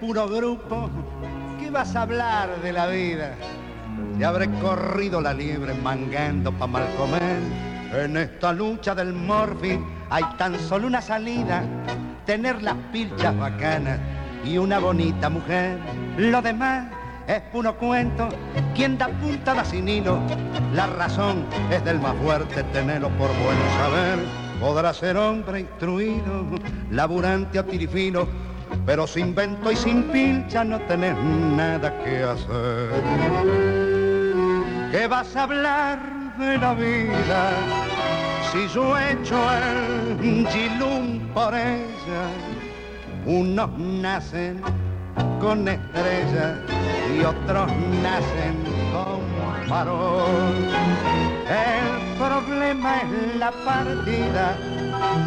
Puro grupo, ¿qué vas a hablar de la vida? Ya habré corrido la liebre mangando pa' mal comer. En esta lucha del morfin hay tan solo una salida, tener las pilchas bacanas y una bonita mujer. Lo demás es puro cuento, quien da punta da sin hilo. La razón es del más fuerte, tenerlo por bueno saber. Podrá ser hombre instruido, laburante o tirifino, pero sin vento y sin pincha no tenés nada que hacer. ¿Qué vas a hablar de la vida si yo he hecho el gilum por ella? Unos nacen con estrellas y otros nacen con farol. El problema es la partida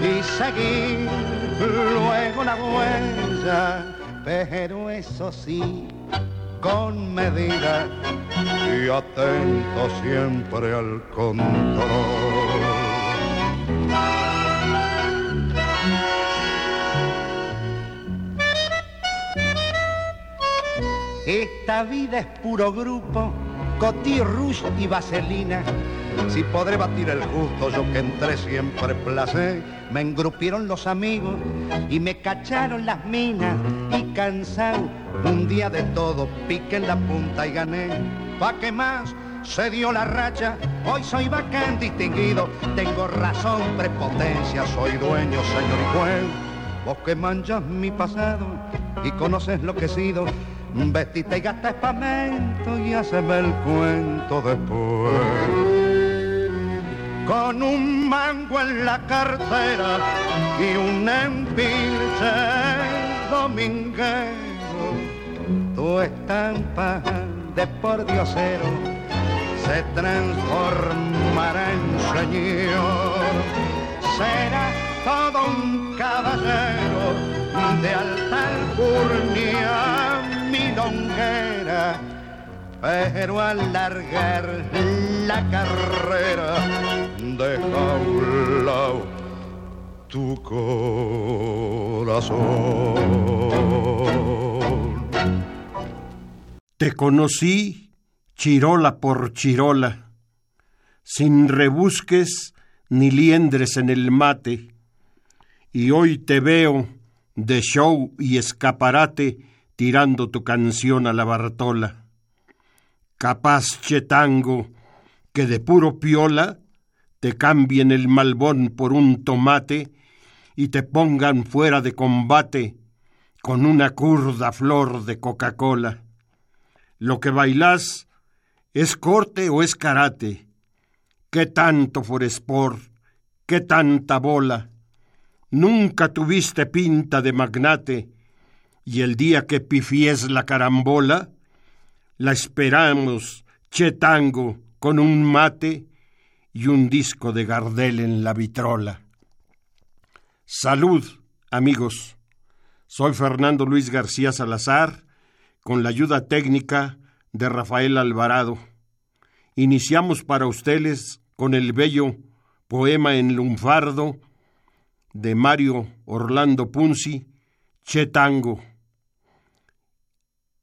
y seguir luego la huella, pero eso sí, con medida y atento siempre al control. Esta vida es puro grupo, cotí, rouge y vaselina si podré batir el justo, yo que entré siempre placé, me engrupieron los amigos y me cacharon las minas y cansado un día de todo piqué en la punta y gané. ¿Pa' qué más? Se dio la racha, hoy soy bacán distinguido, tengo razón, prepotencia, soy dueño, señor y juez. Vos que manchas mi pasado y conoces lo que he sido, vestiste y gasta espamento y haceme el cuento después con un mango en la cartera y un empilche dominguero. Tu estampa de por diosero se transformará en señor. Será todo un caballero de alta alcurnia pero al largar la carrera deja un lado tu corazón. Te conocí chirola por chirola, sin rebusques ni liendres en el mate, y hoy te veo de show y escaparate tirando tu canción a la Bartola capaz chetango, que de puro piola te cambien el malbón por un tomate y te pongan fuera de combate con una curda flor de Coca-Cola. Lo que bailás es corte o es karate. ¿Qué tanto foresport? ¿Qué tanta bola? Nunca tuviste pinta de magnate y el día que pifies la carambola, la esperamos, chetango, con un mate y un disco de Gardel en la vitrola. Salud, amigos. Soy Fernando Luis García Salazar, con la ayuda técnica de Rafael Alvarado. Iniciamos para ustedes con el bello poema en lunfardo de Mario Orlando Punzi, Che Tango,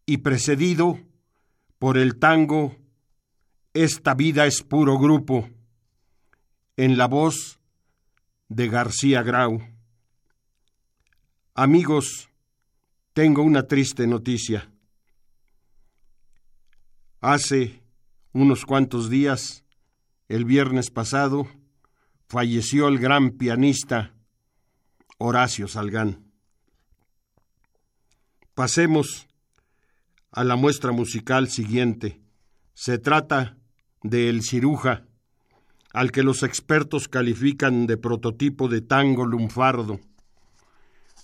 y precedido por el tango Esta vida es puro grupo, en la voz de García Grau. Amigos, tengo una triste noticia. Hace unos cuantos días, el viernes pasado, falleció el gran pianista Horacio Salgán. Pasemos a la muestra musical siguiente. Se trata de El Ciruja, al que los expertos califican de prototipo de tango lunfardo.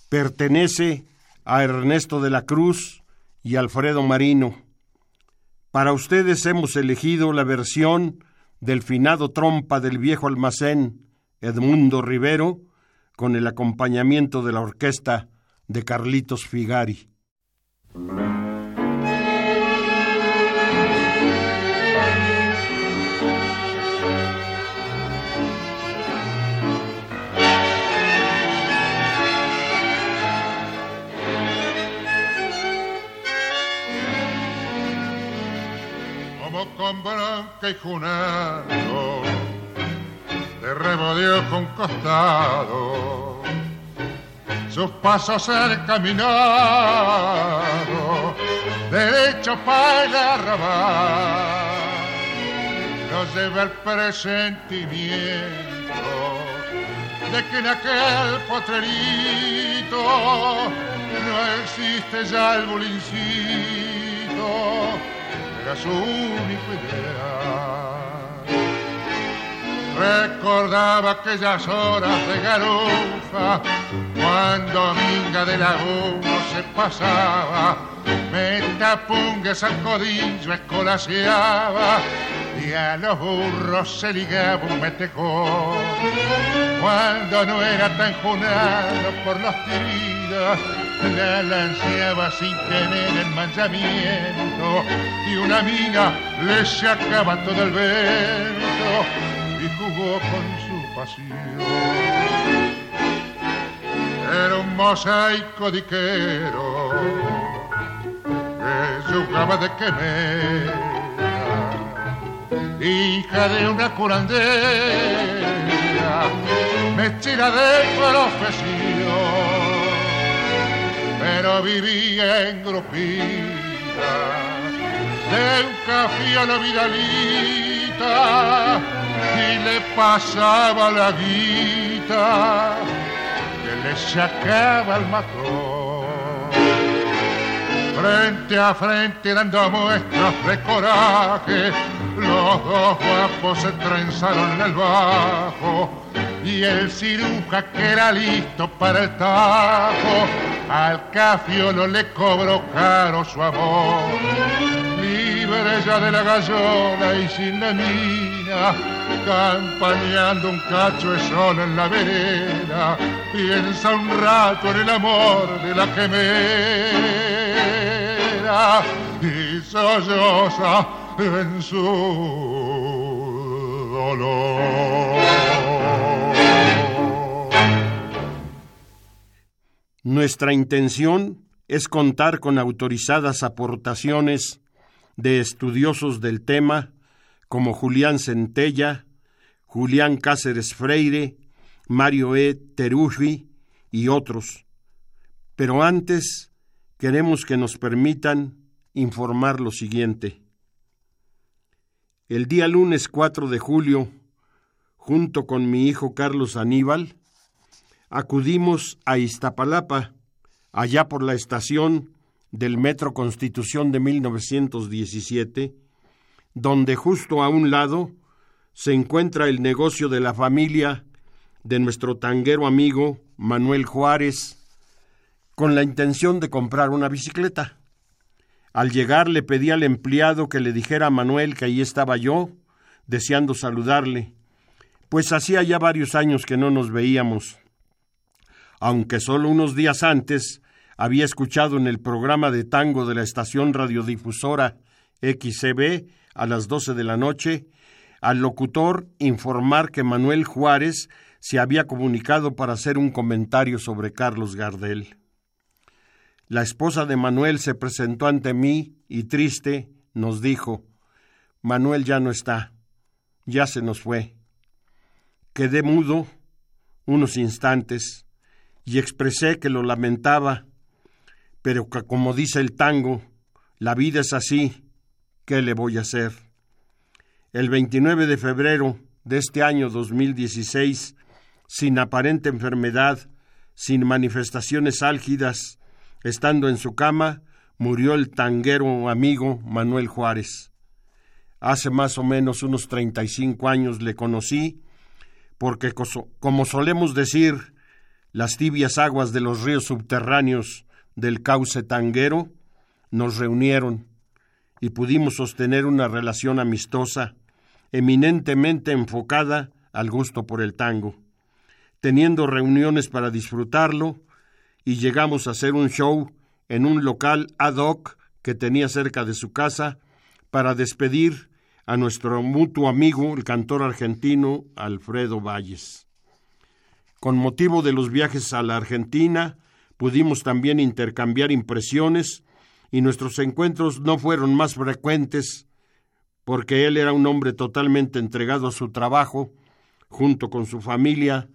Pertenece a Ernesto de la Cruz y Alfredo Marino. Para ustedes hemos elegido la versión del finado trompa del viejo almacén Edmundo Rivero con el acompañamiento de la orquesta de Carlitos Figari. Con y junado, de remodeó con costado, sus pasos el caminado, derecho para el arrabal, nos lleva el presentimiento de que en aquel potrerito no existe ya el bulincito era su único ideal. Recordaba aquellas horas de garufa, cuando Minga de Laguno se pasaba, metapungues al codillo escolaseaba y a los burros se ligaba un metecón. Cuando no era tan junado por los tiridos, la lanceaba sin tener el manchamiento y una mina le sacaba todo el vento con su pasión. Era un mosaico diquero que jugaba de quemera, hija de una curandera, mechera de profesión pero vivía en grupita de un café a la vidalita y le pasaba la guita que le sacaba el matón. Frente a frente dando muestras de coraje, los dos guapos se trenzaron en el bajo y el ciruja que era listo para el tajo, al cafio no le cobró caro su amor. Ya de la gallona y sin la mina, campañando un cacho de sol en la vereda, piensa un rato en el amor de la gemera y solloza en su dolor. Nuestra intención es contar con autorizadas aportaciones de estudiosos del tema como Julián Centella, Julián Cáceres Freire, Mario E. Teruggi y otros. Pero antes queremos que nos permitan informar lo siguiente. El día lunes 4 de julio, junto con mi hijo Carlos Aníbal, acudimos a Iztapalapa, allá por la estación del Metro Constitución de 1917, donde justo a un lado se encuentra el negocio de la familia de nuestro tanguero amigo Manuel Juárez, con la intención de comprar una bicicleta. Al llegar le pedí al empleado que le dijera a Manuel que ahí estaba yo, deseando saludarle, pues hacía ya varios años que no nos veíamos aunque solo unos días antes había escuchado en el programa de tango de la estación radiodifusora XCB a las 12 de la noche al locutor informar que Manuel Juárez se había comunicado para hacer un comentario sobre Carlos Gardel. La esposa de Manuel se presentó ante mí y triste nos dijo, Manuel ya no está, ya se nos fue. Quedé mudo unos instantes y expresé que lo lamentaba, pero que como dice el tango, la vida es así, ¿qué le voy a hacer? El 29 de febrero de este año 2016, sin aparente enfermedad, sin manifestaciones álgidas, estando en su cama, murió el tanguero amigo Manuel Juárez. Hace más o menos unos 35 años le conocí, porque como solemos decir, las tibias aguas de los ríos subterráneos del cauce tanguero nos reunieron y pudimos sostener una relación amistosa, eminentemente enfocada al gusto por el tango, teniendo reuniones para disfrutarlo y llegamos a hacer un show en un local ad hoc que tenía cerca de su casa para despedir a nuestro mutuo amigo, el cantor argentino Alfredo Valles. Con motivo de los viajes a la Argentina, pudimos también intercambiar impresiones y nuestros encuentros no fueron más frecuentes porque él era un hombre totalmente entregado a su trabajo, junto con su familia,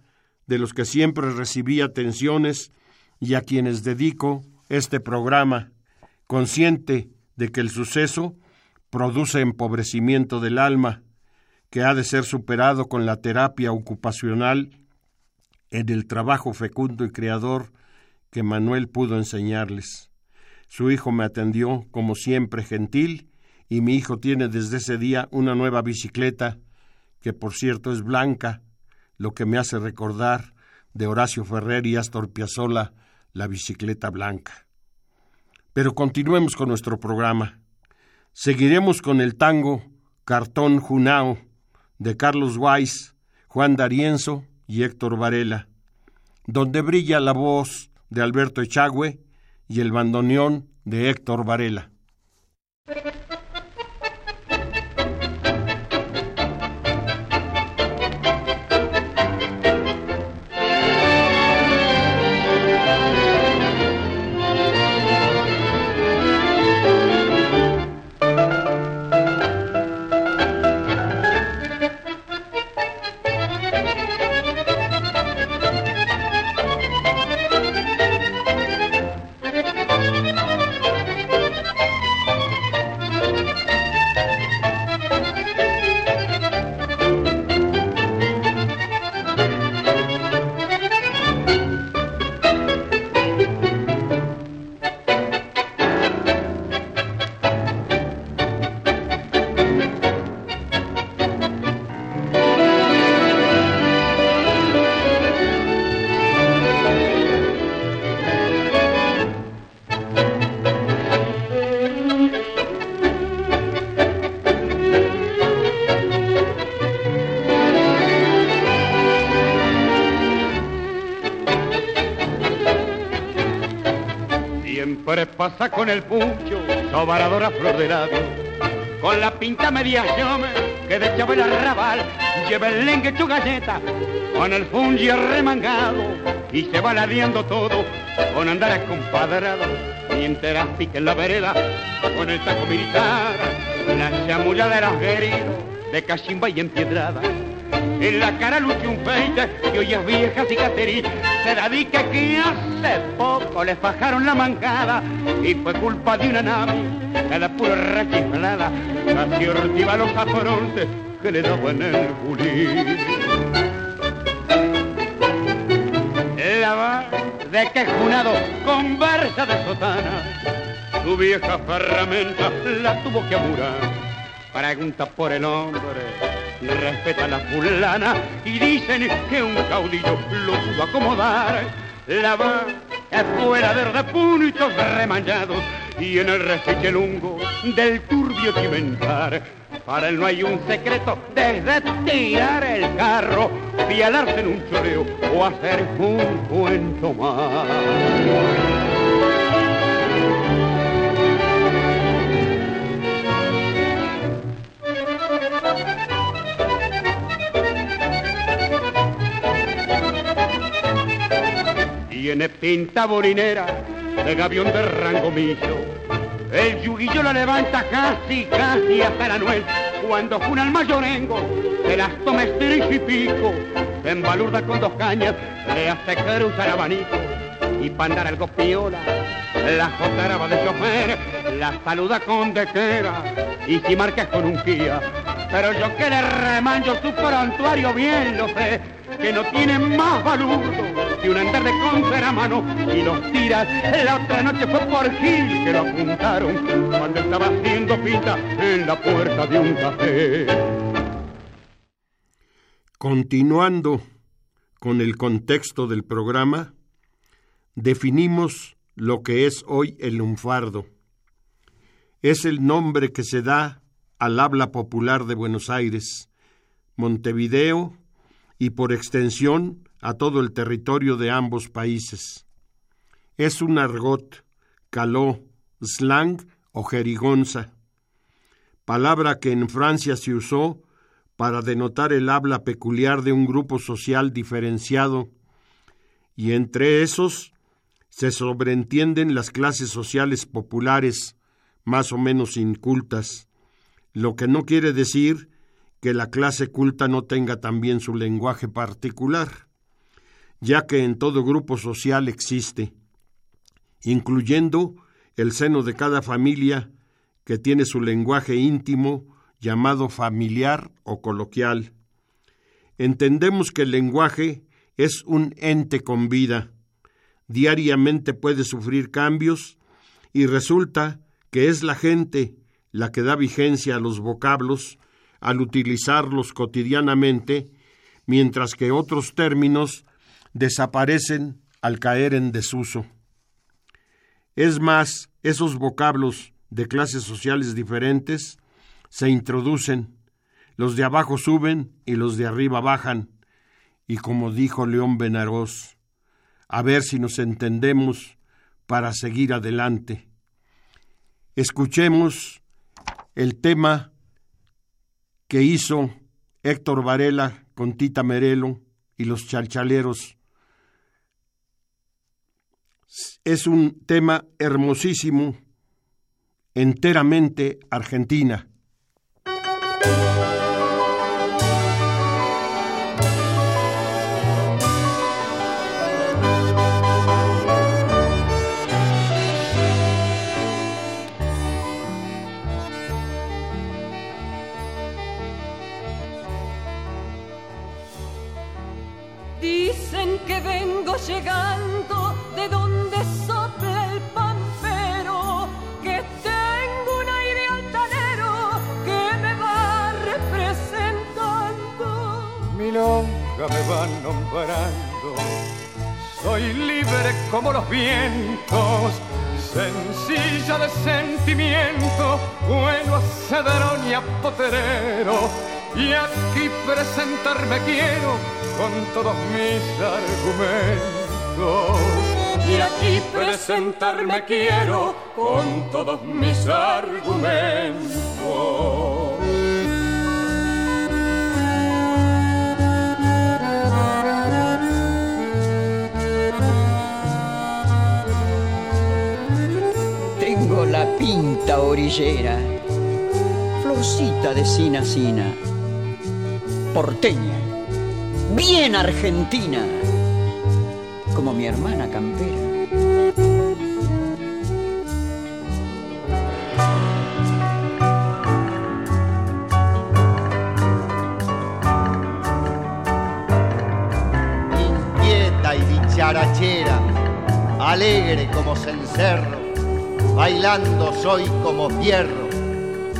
de los que siempre recibía atenciones y a quienes dedico este programa, consciente de que el suceso produce empobrecimiento del alma, que ha de ser superado con la terapia ocupacional en el trabajo fecundo y creador que Manuel pudo enseñarles. Su hijo me atendió, como siempre, gentil, y mi hijo tiene desde ese día una nueva bicicleta, que por cierto es blanca, lo que me hace recordar de Horacio Ferrer y Astor Piazzolla la bicicleta blanca. Pero continuemos con nuestro programa. Seguiremos con el tango Cartón Junao de Carlos Weiss, Juan D'Arienzo y Héctor Varela, donde brilla la voz de Alberto Echagüe y el bandoneón de Héctor Varela. Pasa con el pucho, sobaradora flor de labio, con la pinta media llome que de el arrabal, lleva el lengue tu galleta, con el fungi remangado, y se va ladeando todo, con andar compadrado, mientras pique en la vereda, con el taco militar, la chamulla de las de cachimba y empiedrada en la cara luce un peite y hoy es vieja cicatriz. Se dedica que hace poco le fajaron la mancada y fue culpa de una nave que la pura rechiflada casi ortiva los afrontes que le daban el bulín. La va de que junado conversa de sotana, su vieja ferramenta la tuvo que amurar. Pregunta por el hombre respeta la fulana y dicen que un caudillo lo pudo acomodar. La va fuera de puntos remañados y en el refiche lungo del turbio cimentar. Para él no hay un secreto desde tirar el carro, fialarse en un choreo o hacer un cuento más. Tiene pinta borinera de gavión de rango millo. El yuguillo la levanta casi, casi hasta la nuez. Cuando funa al mayorengo, se las toma y pico. Se embalurda con dos cañas, le hace cruzar abanico. Y para andar algo piola, la jotaraba de chofer, la saluda con dequera. Y si marcas con un guía, pero yo que le remanjo su prontuario bien lo sé, que no tiene más valor que un andar de contra a mano y los tiras. La otra noche fue por Gil que lo apuntaron cuando estaba haciendo pinta en la puerta de un café. Continuando con el contexto del programa, definimos lo que es hoy el lunfardo. Es el nombre que se da al habla popular de Buenos Aires, Montevideo y por extensión a todo el territorio de ambos países. Es un argot, caló, slang o jerigonza, palabra que en Francia se usó para denotar el habla peculiar de un grupo social diferenciado, y entre esos se sobreentienden las clases sociales populares, más o menos incultas, lo que no quiere decir que la clase culta no tenga también su lenguaje particular, ya que en todo grupo social existe, incluyendo el seno de cada familia que tiene su lenguaje íntimo llamado familiar o coloquial. Entendemos que el lenguaje es un ente con vida, diariamente puede sufrir cambios y resulta que es la gente la que da vigencia a los vocablos al utilizarlos cotidianamente, mientras que otros términos desaparecen al caer en desuso. Es más, esos vocablos de clases sociales diferentes se introducen, los de abajo suben y los de arriba bajan, y como dijo León Benarós, a ver si nos entendemos para seguir adelante. Escuchemos el tema que hizo Héctor Varela con Tita Merelo y los chalchaleros. Es un tema hermosísimo, enteramente argentina. Llegando de donde sopla el pampero, que tengo un aire altanero que me va representando. Milonga me va nombrando, soy libre como los vientos. Sencilla de sentimiento, bueno cedrón y apoterero, y aquí presentarme quiero con todos mis argumentos. Y aquí presentarme quiero con todos mis argumentos. Tengo la pinta orillera, florcita de sina sina, porteña bien argentina, como mi hermana campera. Inquieta y dicharachera, alegre como cencerro, bailando soy como fierro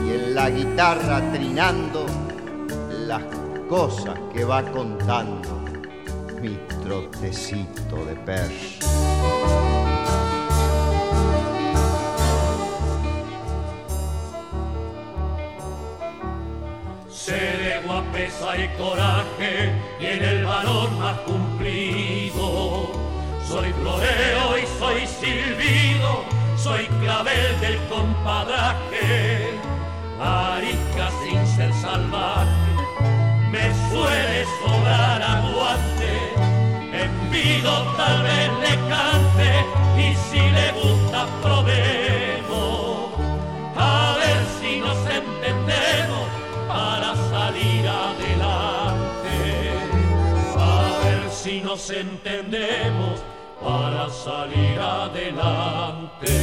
y en la guitarra trinando cosas que va contando mi trotecito de perro. Se de guapesa y coraje y en el valor más cumplido. Soy floreo y soy silbido, soy clavel del compadraje, arica sin ser salvaje suele sobrar aguante, pido tal vez le cante y si le gusta probemos. A ver si nos entendemos para salir adelante. A ver si nos entendemos para salir adelante.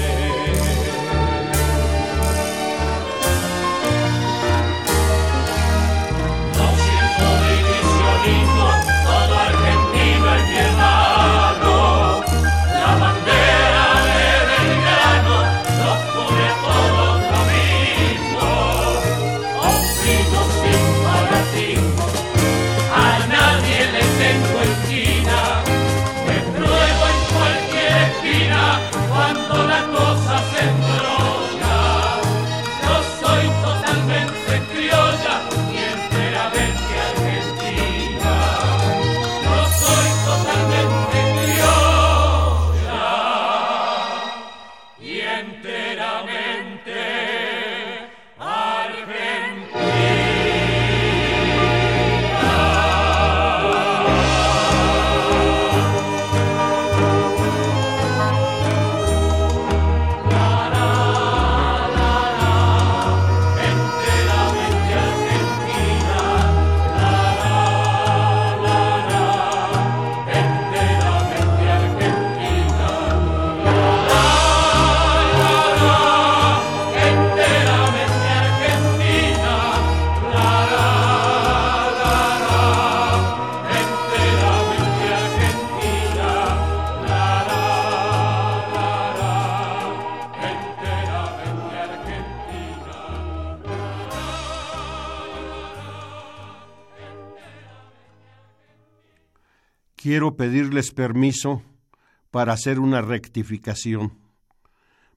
Quiero pedirles permiso para hacer una rectificación.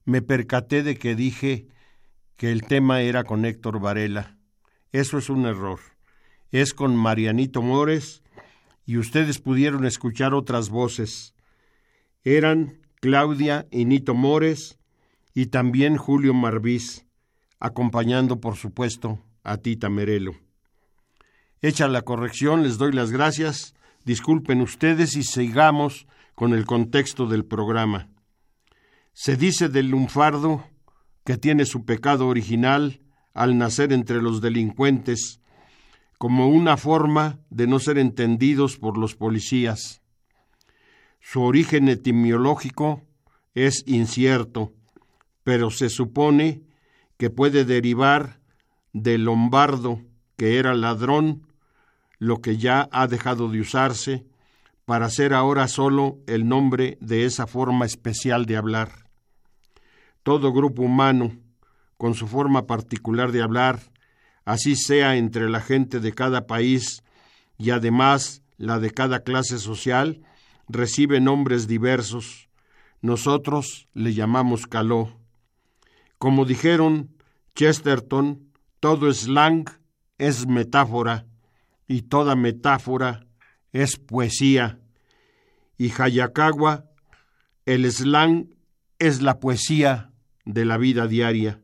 Me percaté de que dije que el tema era con Héctor Varela. Eso es un error. Es con Marianito Mores y ustedes pudieron escuchar otras voces. Eran Claudia y Nito Mores y también Julio Marvis, acompañando, por supuesto, a Tita Merelo. Hecha la corrección, les doy las gracias. Disculpen ustedes y sigamos con el contexto del programa. Se dice del lunfardo que tiene su pecado original al nacer entre los delincuentes, como una forma de no ser entendidos por los policías. Su origen etimológico es incierto, pero se supone que puede derivar del lombardo, que era ladrón, lo que ya ha dejado de usarse, para ser ahora solo el nombre de esa forma especial de hablar. Todo grupo humano, con su forma particular de hablar, así sea entre la gente de cada país y además la de cada clase social, recibe nombres diversos. Nosotros le llamamos caló. Como dijeron Chesterton, todo slang es metáfora y toda metáfora es poesía. Y Hayakawa, el slang es la poesía de la vida diaria.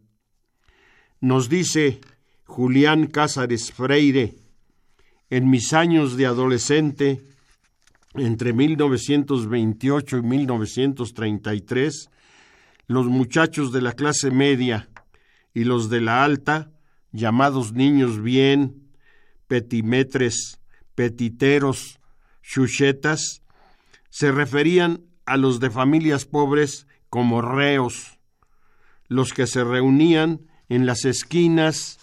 Nos dice Julián Cázares Freire, en mis años de adolescente, entre 1928 y 1933, los muchachos de la clase media y los de la alta, llamados niños bien, petimetres, petiteros, chuchetas, se referían a los de familias pobres como reos, los que se reunían en las esquinas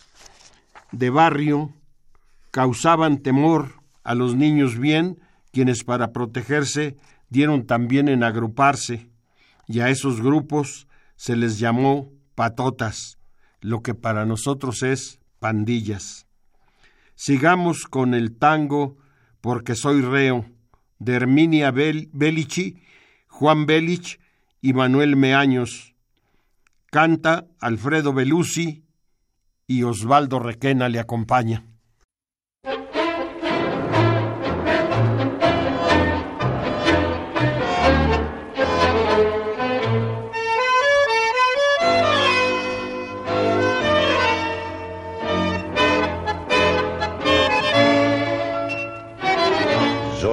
de barrio, causaban temor a los niños bien, quienes para protegerse dieron también en agruparse, y a esos grupos se les llamó patotas, lo que para nosotros es pandillas. Sigamos con el tango Porque soy reo, de Herminia Bel Juan Belich y Manuel Meaños. Canta Alfredo Belusi y Osvaldo Requena le acompaña.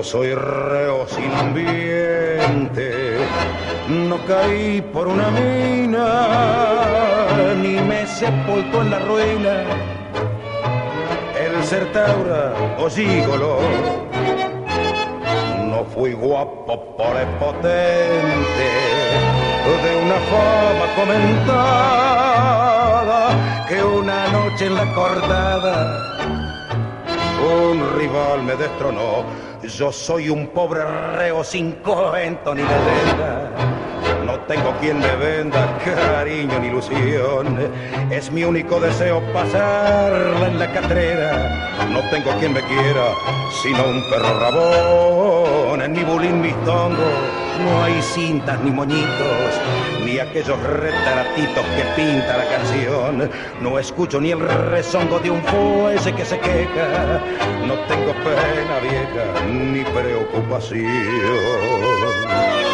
Soy reo sin ambiente. No caí por una mina, ni me sepultó en la ruina. El ser taura o gigolo, no fui guapo por el potente de una fama comentada que una noche en la cortada un rival me destronó. Yo soy un pobre reo sin cuento ni leyenda. No tengo quien me venda cariño ni ilusión. Es mi único deseo pasarla en la catrera. No tengo quien me quiera, sino un perro rabón. En mi bulín, mis tongos, no hay cintas ni moñitos ni aquellos retratitos que pinta la canción. No escucho ni el rezongo de un fuese que se queja. No tengo pena vieja ni preocupación.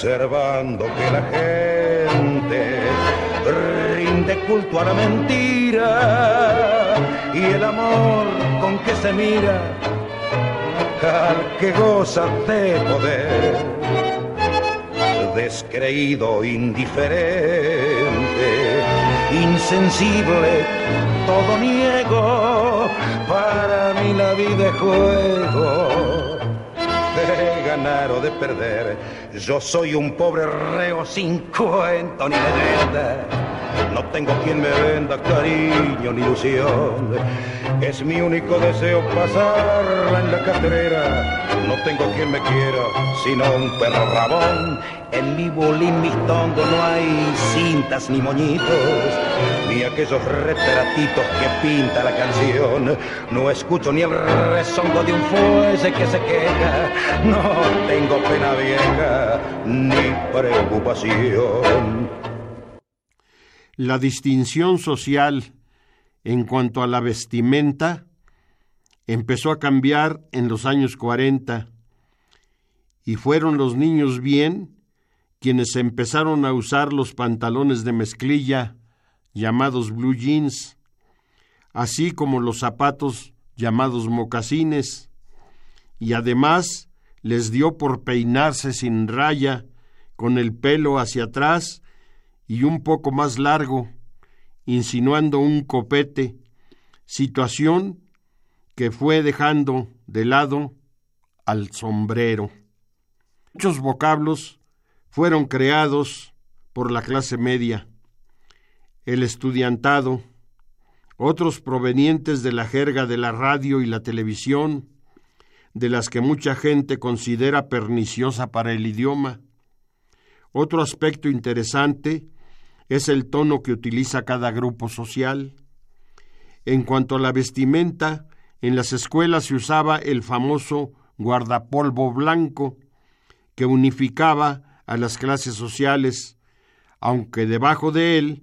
Observando que la gente rinde culto a la mentira y el amor con que se mira al que goza de poder, descreído, indiferente, insensible, todo niego, para mí la vida es juego de ganar o de perder. Yo soy un pobre reo sin cuento ni leyenda. No tengo quien me venda cariño ni ilusión. Es mi único deseo pasarla en la carrera. No tengo quien me quiera, sino un perro rabón. En mi bolín, mis tongos no hay cintas ni moñitos, ni aquellos retratitos que pinta la canción. No escucho ni el rezongo de un fuese que se queja. No tengo pena vieja ni preocupación. La distinción social en cuanto a la vestimenta empezó a cambiar en los años 40 y fueron los niños bien quienes empezaron a usar los pantalones de mezclilla llamados blue jeans, así como los zapatos llamados mocasines, y además les dio por peinarse sin raya, con el pelo hacia atrás y un poco más largo, insinuando un copete, situación que fue dejando de lado al sombrero. Muchos vocablos fueron creados por la clase media, el estudiantado, otros provenientes de la jerga de la radio y la televisión, de las que mucha gente considera perniciosa para el idioma. Otro aspecto interesante es el tono que utiliza cada grupo social. En cuanto a la vestimenta, en las escuelas se usaba el famoso guardapolvo blanco, que unificaba a las clases sociales, aunque debajo de él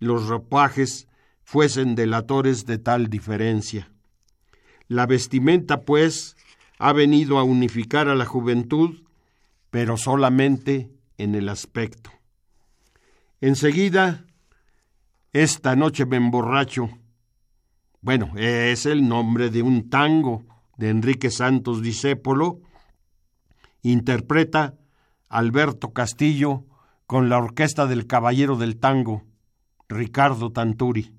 los ropajes fuesen delatores de tal diferencia. La vestimenta, pues, ha venido a unificar a la juventud, pero solamente en el aspecto. Enseguida, esta noche me emborracho. Bueno, es el nombre de un tango de Enrique Santos Discépolo. Interpreta Alberto Castillo con la orquesta del Caballero del Tango, Ricardo Tanturi.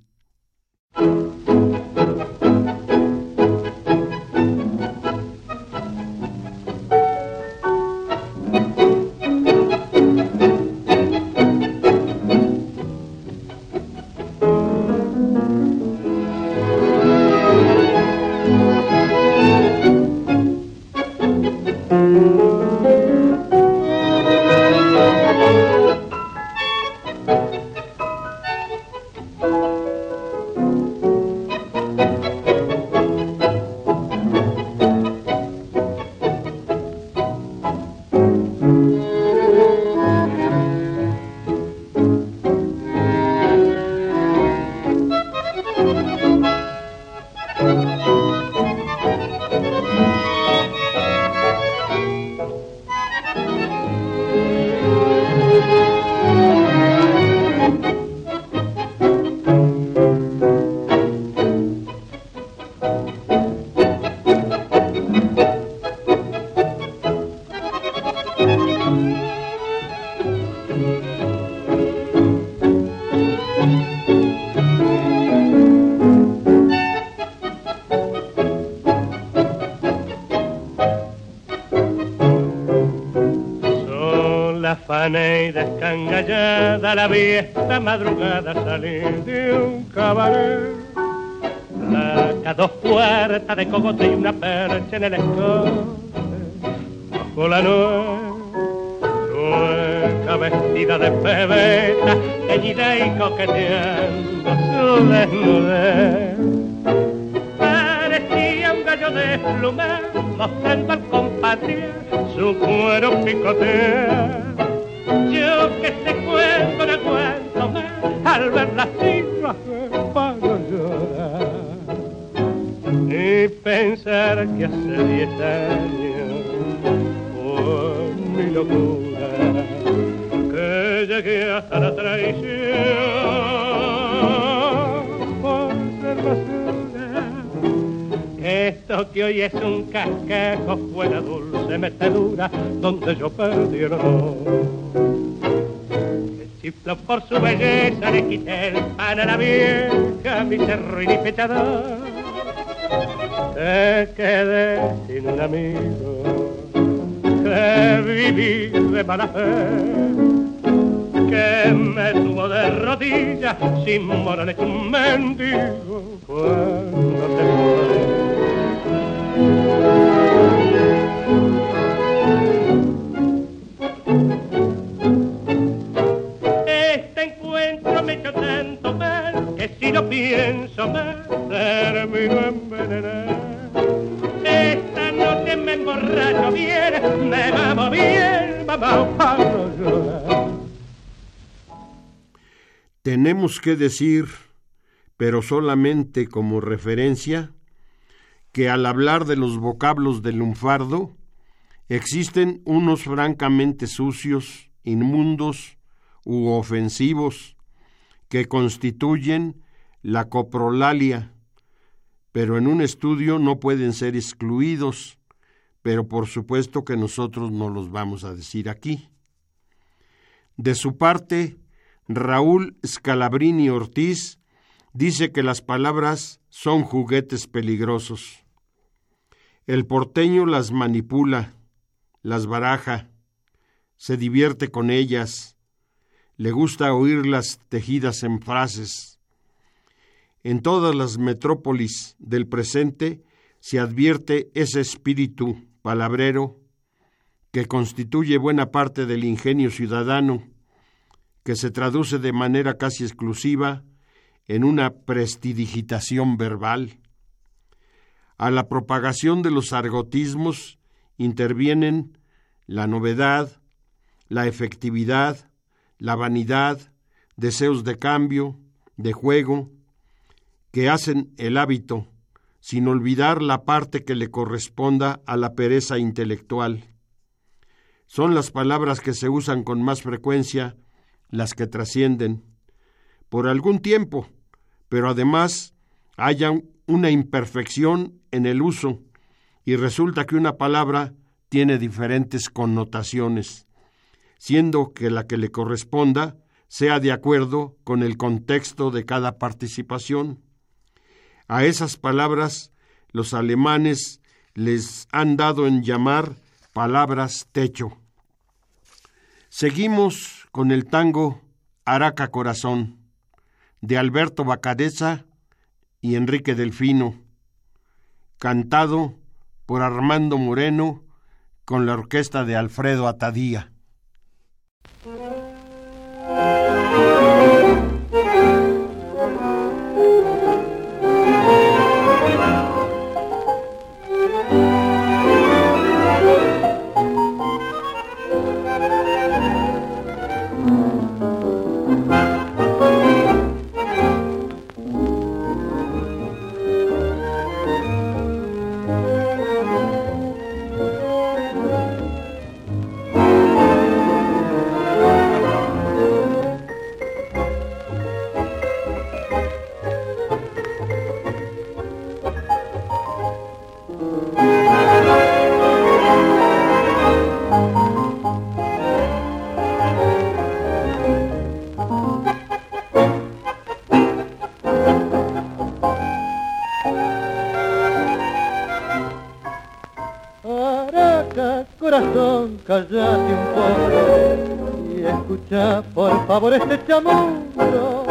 Afané y descangallada la vi esta madrugada salir de un cabaret. Saca dos puertas de cogote y una percha en el escote. Bajo la nuez, nueca vestida de pebeta, teñida y coqueteando su desnudez. De pluma mostrando al compadre su cuero picotea. Pensar que hace diez años fue mi locura que llegué hasta la traición por ser basura. Esto que hoy es un cascajo fue la dulce metedura donde yo perdí el honor. Por su belleza le quité el pan a la vieja, mi cerro y mi. Te quedé sin un amigo que viví de mala fe que me tuvo de rodillas sin moral hecho un mendigo cuando te fue. Este encuentro me echó tanto mal que si lo pienso más termino envenenar. Tenemos que decir, pero solamente como referencia, que al hablar de los vocablos del lunfardo, existen unos francamente sucios, inmundos u ofensivos que constituyen la coprolalia, pero en un estudio no pueden ser excluidos, pero por supuesto que nosotros no los vamos a decir aquí. De su parte, Raúl Scalabrini Ortiz dice que las palabras son juguetes peligrosos. El porteño las manipula, las baraja, se divierte con ellas, le gusta oírlas tejidas en frases. En todas las metrópolis del presente se advierte ese espíritu palabrero que constituye buena parte del ingenio ciudadano, que se traduce de manera casi exclusiva en una prestidigitación verbal. A la propagación de los argotismos intervienen la novedad, la efectividad, la vanidad, deseos de cambio, de juego, que hacen el hábito, sin olvidar la parte que le corresponda a la pereza intelectual. Son las palabras que se usan con más frecuencia las que trascienden. Por algún tiempo, pero además haya una imperfección en el uso y resulta que una palabra tiene diferentes connotaciones, siendo que la que le corresponda sea de acuerdo con el contexto de cada participación. A esas palabras los alemanes les han dado en llamar palabras techo. Seguimos con el tango Araca Corazón de Alberto Bacadeza y Enrique Delfino, cantado por Armando Moreno con la orquesta de Alfredo Atadía. Por favor este chamullo,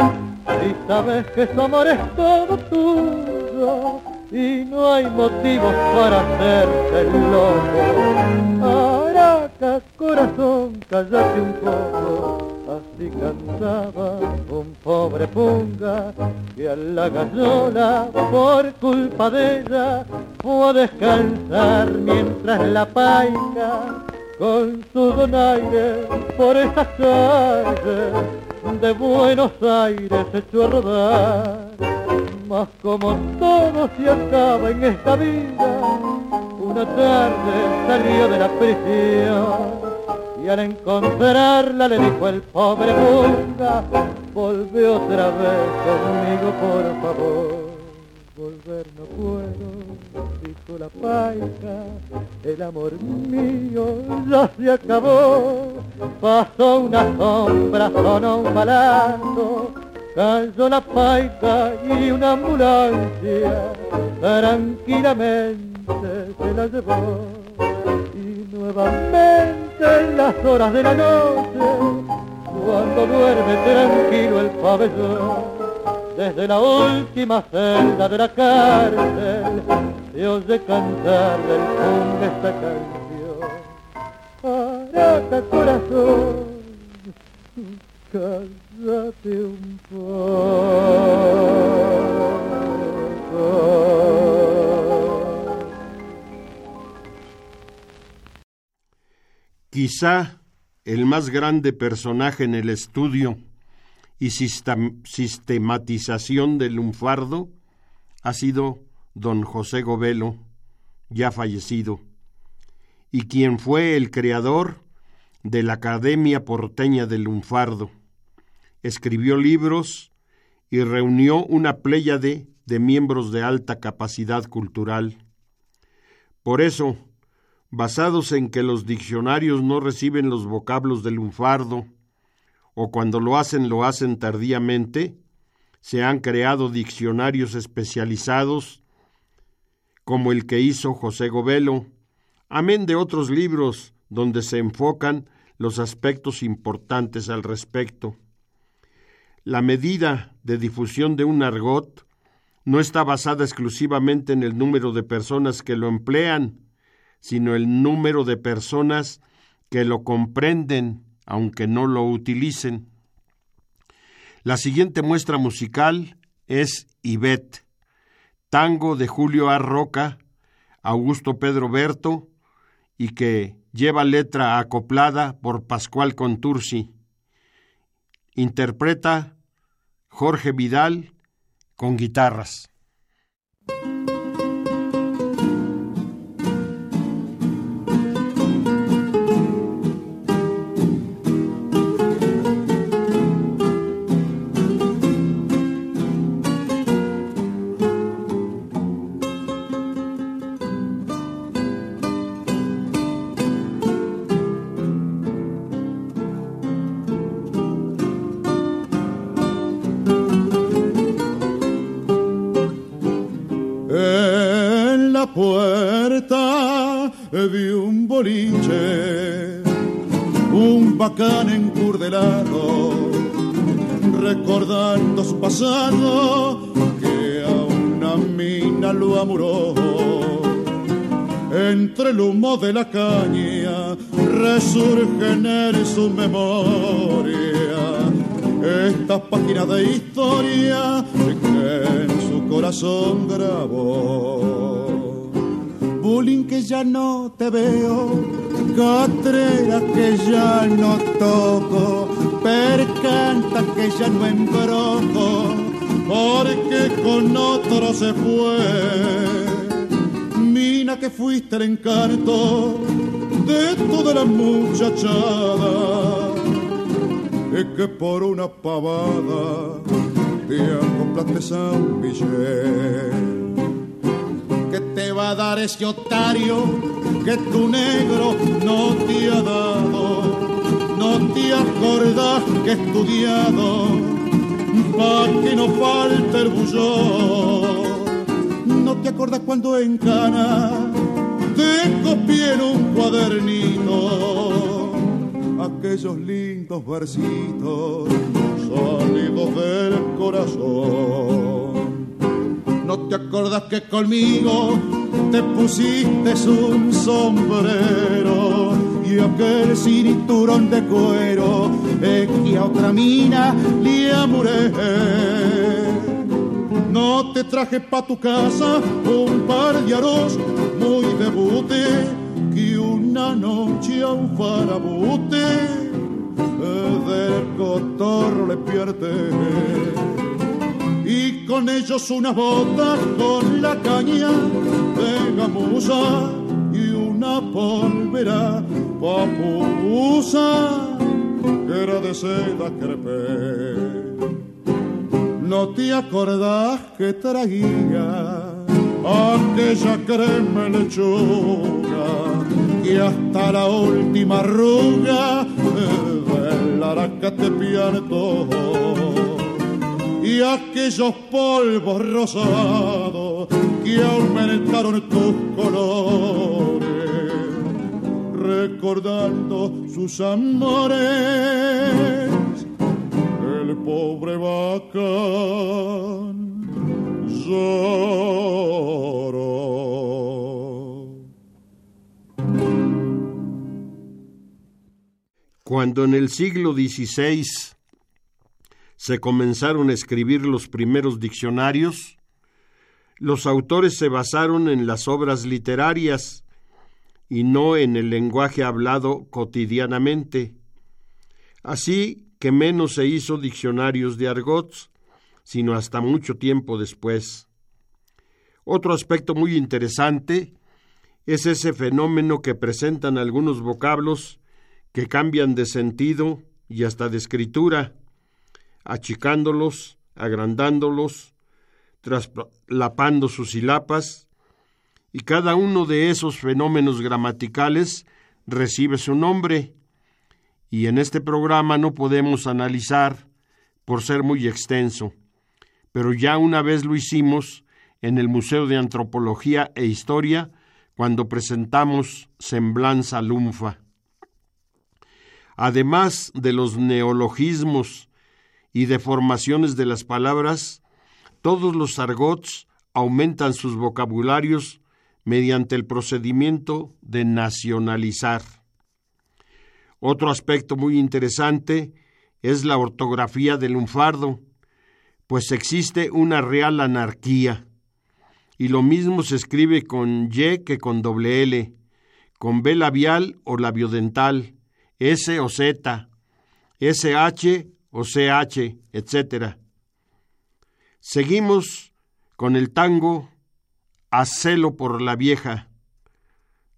y sabes que su amor es todo tuyo, y no hay motivos para hacerte loco. Araca, corazón, cállate un poco Así cantaba un pobre punga que a la gallola por culpa de ella fue a descansar mientras la paica con su donaire por esas calles de Buenos Aires echó a rodar. Mas como todo se acaba en esta vida, una tarde salió de la prisión y al encontrarla le dijo el pobre Bunga, volve otra vez conmigo por favor. Volver no puedo, dijo la paica, el amor mío ya se acabó. Pasó una sombra, sonó un balazo, cayó la paica y una ambulancia tranquilamente se la llevó nuevamente en las horas de la noche, cuando duerme tranquilo el pabellón. Desde la última celda de la cárcel se oye cantar del fondo esta canción. Araca corazón, cállate un poco. Quizá el más grande personaje en el estudio y sistematización del lunfardo ha sido don José Govelo, ya fallecido, y quien fue el creador de la Academia Porteña del Lunfardo. Escribió libros y reunió una pléyade de miembros de alta capacidad cultural. Por eso, basados en que los diccionarios no reciben los vocablos del lunfardo, o cuando lo hacen lo hacen tardíamente, se han creado diccionarios especializados como el que hizo José Govelo, amén de otros libros donde se enfocan los aspectos importantes al respecto. La medida de difusión de un argot no está basada exclusivamente en el número de personas que lo emplean, sino el número de personas que lo comprenden, aunque no lo utilicen. La siguiente muestra musical es Ibet, tango de Julio A. Roca, Augusto Pedro Berto, y que lleva letra acoplada por Pascual Contursi. Interpreta Jorge Vidal con guitarras. Entre el humo de la caña resurgen en su memoria. Estas páginas de historia que en su corazón grabó. Bullying que ya no te veo, catrera que ya no toco, percanta que ya no embrojo, porque con otro se fue. Mina que fuiste el encanto de toda la muchachada, es que por una pavada te acoplaste San Miguel te va a dar ese otario que tu negro no te ha dado. No te acordás que estudiado, pa' que no falte el bullón. No te acordás cuando en cana te copié en un cuadernito aquellos lindos versitos salidos del corazón. ¿No te acordás que conmigo te pusiste un sombrero aquel cinturón de cuero es a otra mina le amuré? No te traje pa' tu casa un par de aros muy debute que una noche a un farabute del cotorro le pierde y con ellos una bota con la caña de gamuza y una pólvora papusa era de seda crepé. ¿No te acordás que traía aquella crema lechuga y hasta la última arruga de la araca te pianto y aquellos polvos rosados que aumentaron tus colores recordando sus amores el pobre bacán lloró. Cuando en el siglo XVI se comenzaron a escribir los primeros diccionarios, los autores se basaron en las obras literarias y no en el lenguaje hablado cotidianamente. Así que menos se hizo diccionarios de argots, sino hasta mucho tiempo después. Otro aspecto muy interesante es ese fenómeno que presentan algunos vocablos que cambian de sentido y hasta de escritura, achicándolos, agrandándolos, traslapando sus silapas, y cada uno de esos fenómenos gramaticales recibe su nombre, y en este programa no podemos analizar por ser muy extenso, pero ya una vez lo hicimos en el Museo de Antropología e Historia cuando presentamos Semblanza Lunfa. Además de los neologismos y deformaciones de las palabras, todos los argots aumentan sus vocabularios mediante el procedimiento de nacionalizar. Otro aspecto muy interesante es la ortografía del lunfardo, pues existe una real anarquía, y lo mismo se escribe con Y que con doble L, con B labial o labiodental, S o Z, SH o CH, etc. Seguimos con el tango A celo por la vieja,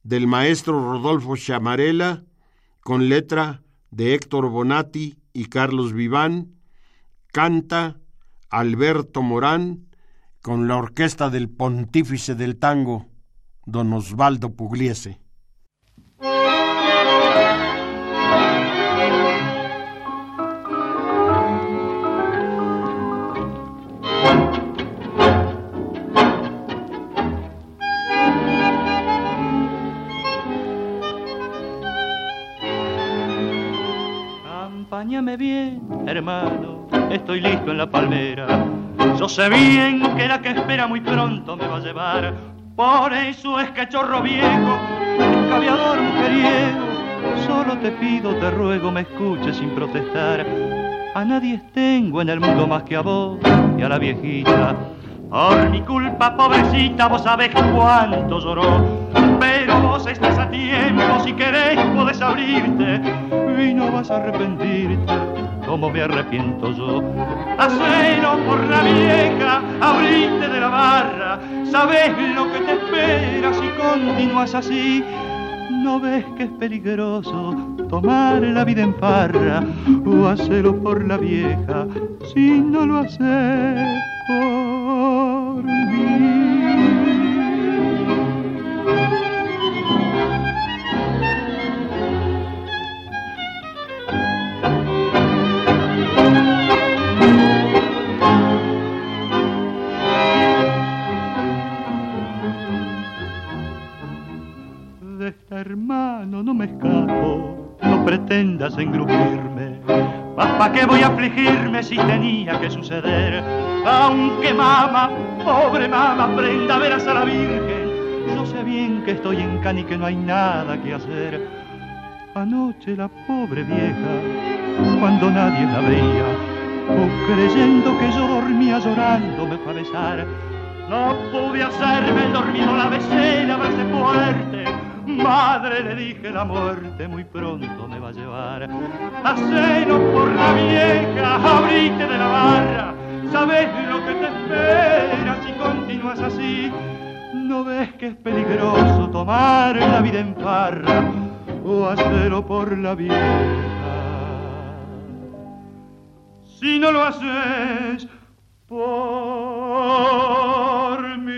del maestro Rodolfo Chamarela, con letra de Héctor Bonatti y Carlos Viván, canta Alberto Morán, con la orquesta del pontífice del tango, don Osvaldo Pugliese. Hermano, estoy listo en la palmera. Yo sé bien que la que espera muy pronto me va a llevar. Por eso es cachorro viejo, escabiador mujeriego. Solo te pido, te ruego, me escuches sin protestar. A nadie tengo en el mundo más que a vos y a la viejita. Por mi culpa, pobrecita, vos sabés cuánto lloró. Pero vos estás a tiempo, si querés podés abrirte y no vas a arrepentirte como me arrepiento yo. Hacelo por la vieja, abriste de la barra, sabes lo que te espera si continúas así. ¿No ves que es peligroso tomar la vida en farra o hacerlo por la vieja si no lo haces engrupirme. ¿Para qué voy a afligirme si tenía que suceder? Aunque mama, pobre mama, prenda veras a la Virgen. Yo sé bien que estoy en Cani y que no hay nada que hacer. Anoche la pobre vieja, cuando nadie la veía, o creyendo que yo dormía llorando, me fue a besar. No pude hacerme el dormido, la besé, la besé fuerte. Madre, le dije, la muerte muy pronto me va a llevar. Haceno por la vieja, abrite de la barra. Sabes lo que te espera si continúas así. ¿No ves que es peligroso tomar la vida en farra o hacerlo por la vieja? Si no lo haces por mí.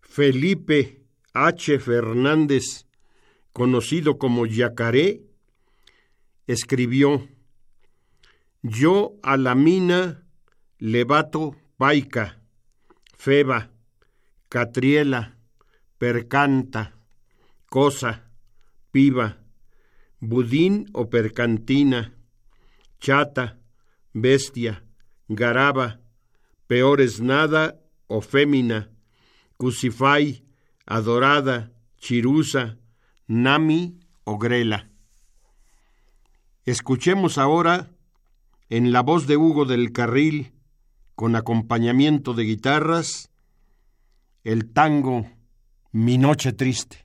Felipe H. Fernández, conocido como Yacaré, escribió, Yo a la mina levato paica, feba, catriela, percanta, cosa, piba, budín o percantina, chata, bestia, garaba, peores nada o fémina, cusifai, adorada, chirusa, nami o grela. Escuchemos ahora, en la voz de Hugo del Carril, con acompañamiento de guitarras, el tango Mi Noche Triste.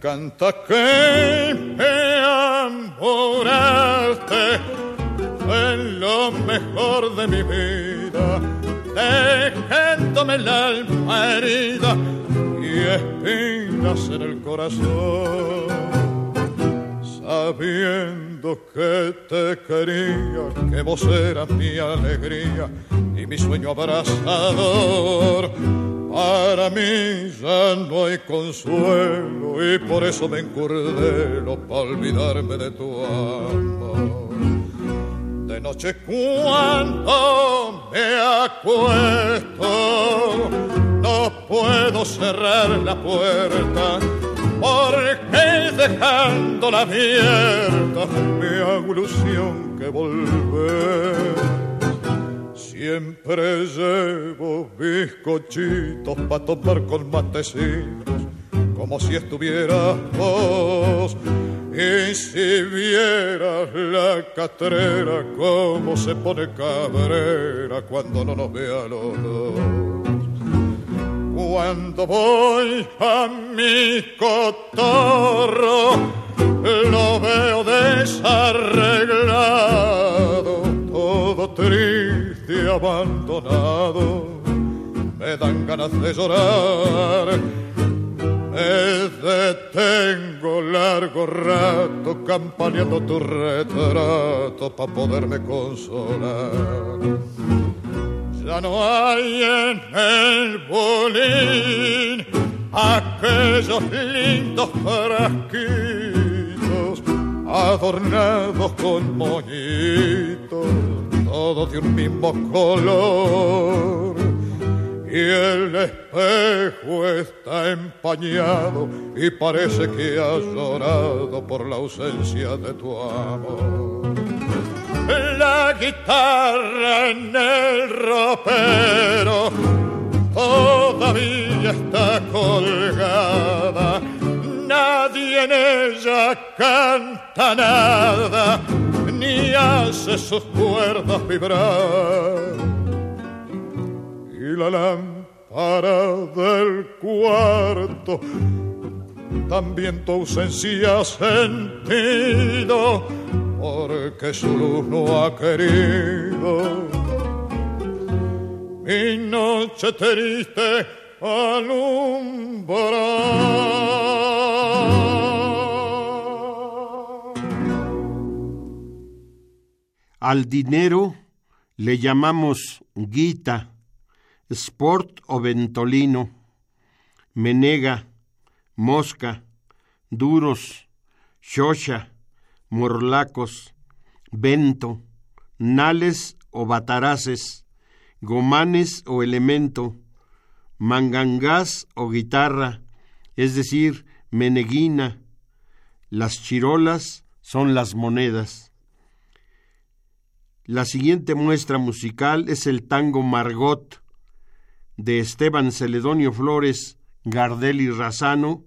Canta que me en lo mejor de mi vida, dejándome el alma herida y espinas en el corazón, sabiendo que te quería, que vos eras mi alegría y mi sueño abrazador. Para mí ya no hay consuelo y por eso me encurdelo para olvidarme de tu amor. De noche cuando me acuesto no puedo cerrar la puerta porque dejándola abierta me hago ilusión que volver Siempre llevo bizcochitos para tomar con matecitos, como si estuvieras vos. Y si vieras la catrera, cómo se pone cabrera cuando no nos vea los dos. Cuando voy a mi cotorro, lo veo desarreglado, todo triste abandonado, me dan ganas de llorar. Me detengo largo rato campaneando tu retrato para poderme consolar. Ya no hay en el bolín aquellos lindos frasquitos adornados con moñitos todo de un mismo color. Y el espejo está empañado y parece que has llorado por la ausencia de tu amor. La guitarra en el ropero todavía está colgada. Nadie en ella canta nada ni hace sus cuerdas vibrar. Y la lámpara del cuarto también tu ausencia sentido, porque su luz no ha querido. Mi noche triste alumbrar. Al dinero le llamamos guita, sport o ventolino, menega, mosca, duros, xocha, morlacos, vento, nales o bataraces, gomanes o elemento, mangangás o guitarra, es decir, meneguina. Las chirolas son las monedas. La siguiente muestra musical es el tango Margot de Esteban Celedonio Flores, Gardel y Razano,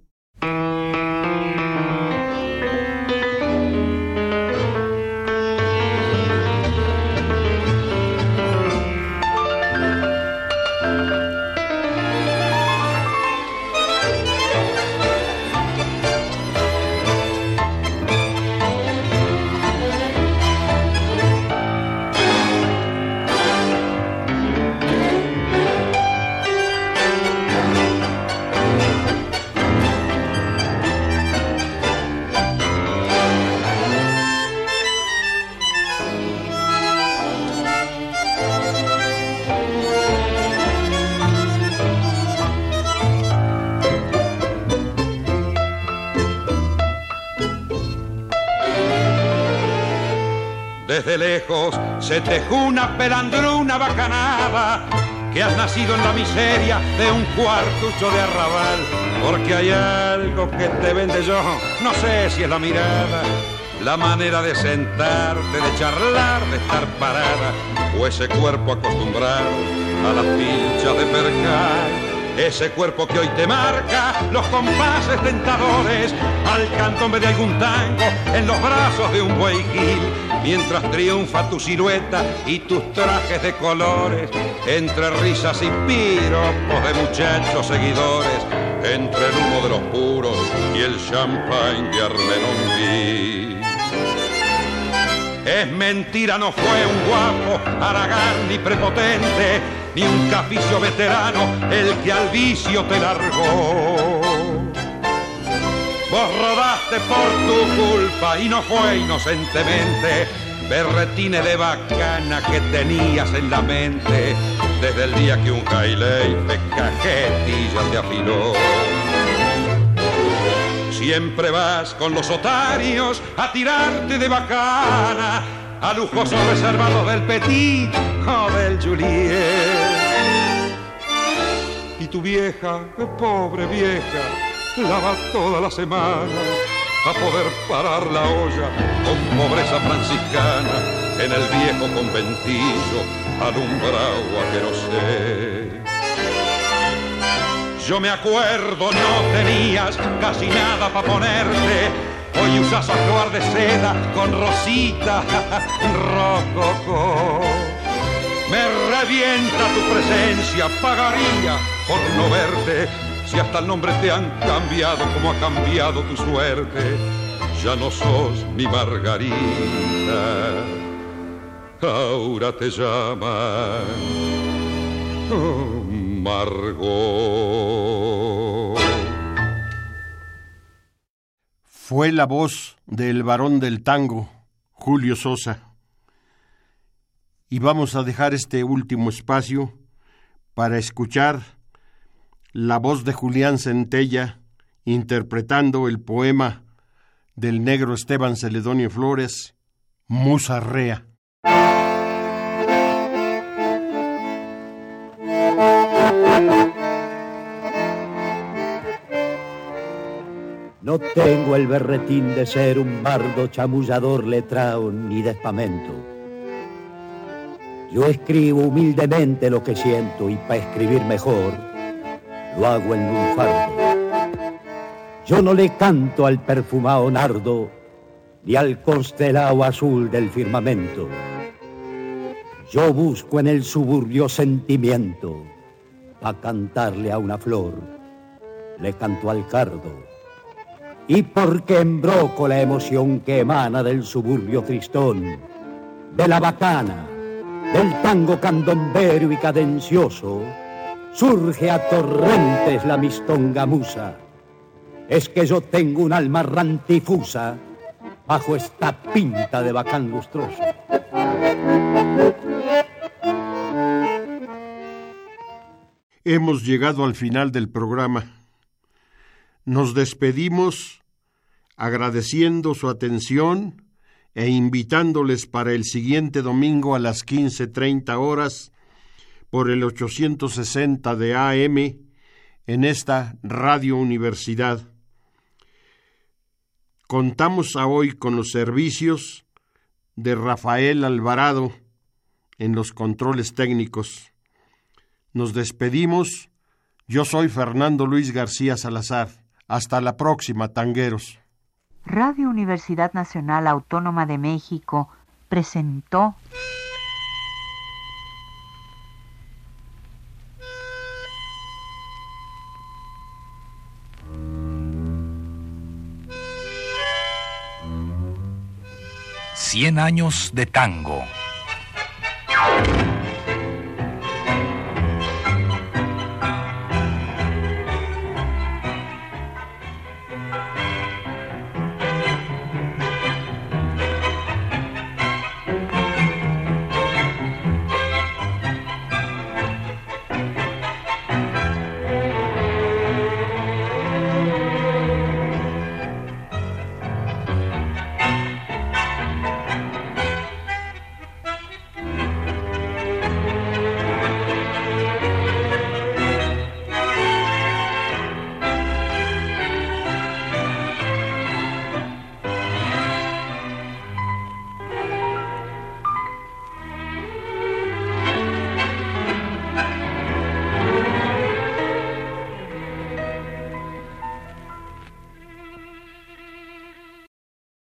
se te una pelandruna bacanada que has nacido en la miseria de un cuartucho de arrabal, porque hay algo que te vende yo, no sé si es la mirada, la manera de sentarte, de charlar, de estar parada, o ese cuerpo acostumbrado a las pinchas de percal. Ese cuerpo que hoy te marca los compases tentadores al cantombe de algún tango en los brazos de un buey gil mientras triunfa tu silueta y tus trajes de colores, entre risas y piropos de muchachos seguidores, entre el humo de los puros y el champagne de Armenonville. Es mentira, no fue un guapo, aragán ni prepotente, ni un caficio veterano el que al vicio te largó. Vos rodaste por tu culpa y no fue inocentemente berretines de bacana que tenías en la mente desde el día que un jailey de cajetilla te afiló. Siempre vas con los otarios a tirarte de bacana a lujosos reservados del Petit o del Juliet. Y tu vieja, pobre vieja, lava toda la semana a poder parar la olla con pobreza franciscana en el viejo conventillo alumbrado a que no sé. Yo me acuerdo, no tenías casi nada para ponerte. Hoy usas actuar de seda con rosita rococo. Me revienta tu presencia, pagaría por no verte. Si hasta el nombre te han cambiado como ha cambiado tu suerte. Ya no sos mi Margarita, ahora te llaman. Oh, Margot. Fue la voz del varón del tango, Julio Sosa. Y vamos a dejar este último espacio para escuchar la voz de Julián Centella interpretando el poema del negro Esteban Celedonio Flores, Musarrea. No tengo el berretín de ser un bardo chamullador letrao ni de espamento. Yo escribo humildemente lo que siento y para escribir mejor lo hago en un fardo. Yo no le canto al perfumado nardo ni al constelado azul del firmamento. Yo busco en el suburbio sentimiento para cantarle a una flor. Le canto al cardo y porque embroco la emoción que emana del suburbio tristón, de la bacana, del tango candombero y cadencioso, surge a torrentes la mistonga musa. Es que yo tengo un alma rantifusa bajo esta pinta de bacán lustroso. Hemos llegado al final del programa. Nos despedimos agradeciendo su atención e invitándoles para el siguiente domingo a las 15.30 horas por el 860 de AM en esta Radio Universidad. Contamos a hoy con los servicios de Rafael Alvarado en los controles técnicos. Nos despedimos. Yo soy Fernando Luis García Salazar. Hasta la próxima, tangueros. Radio Universidad Nacional Autónoma de México presentó 100 años de tango.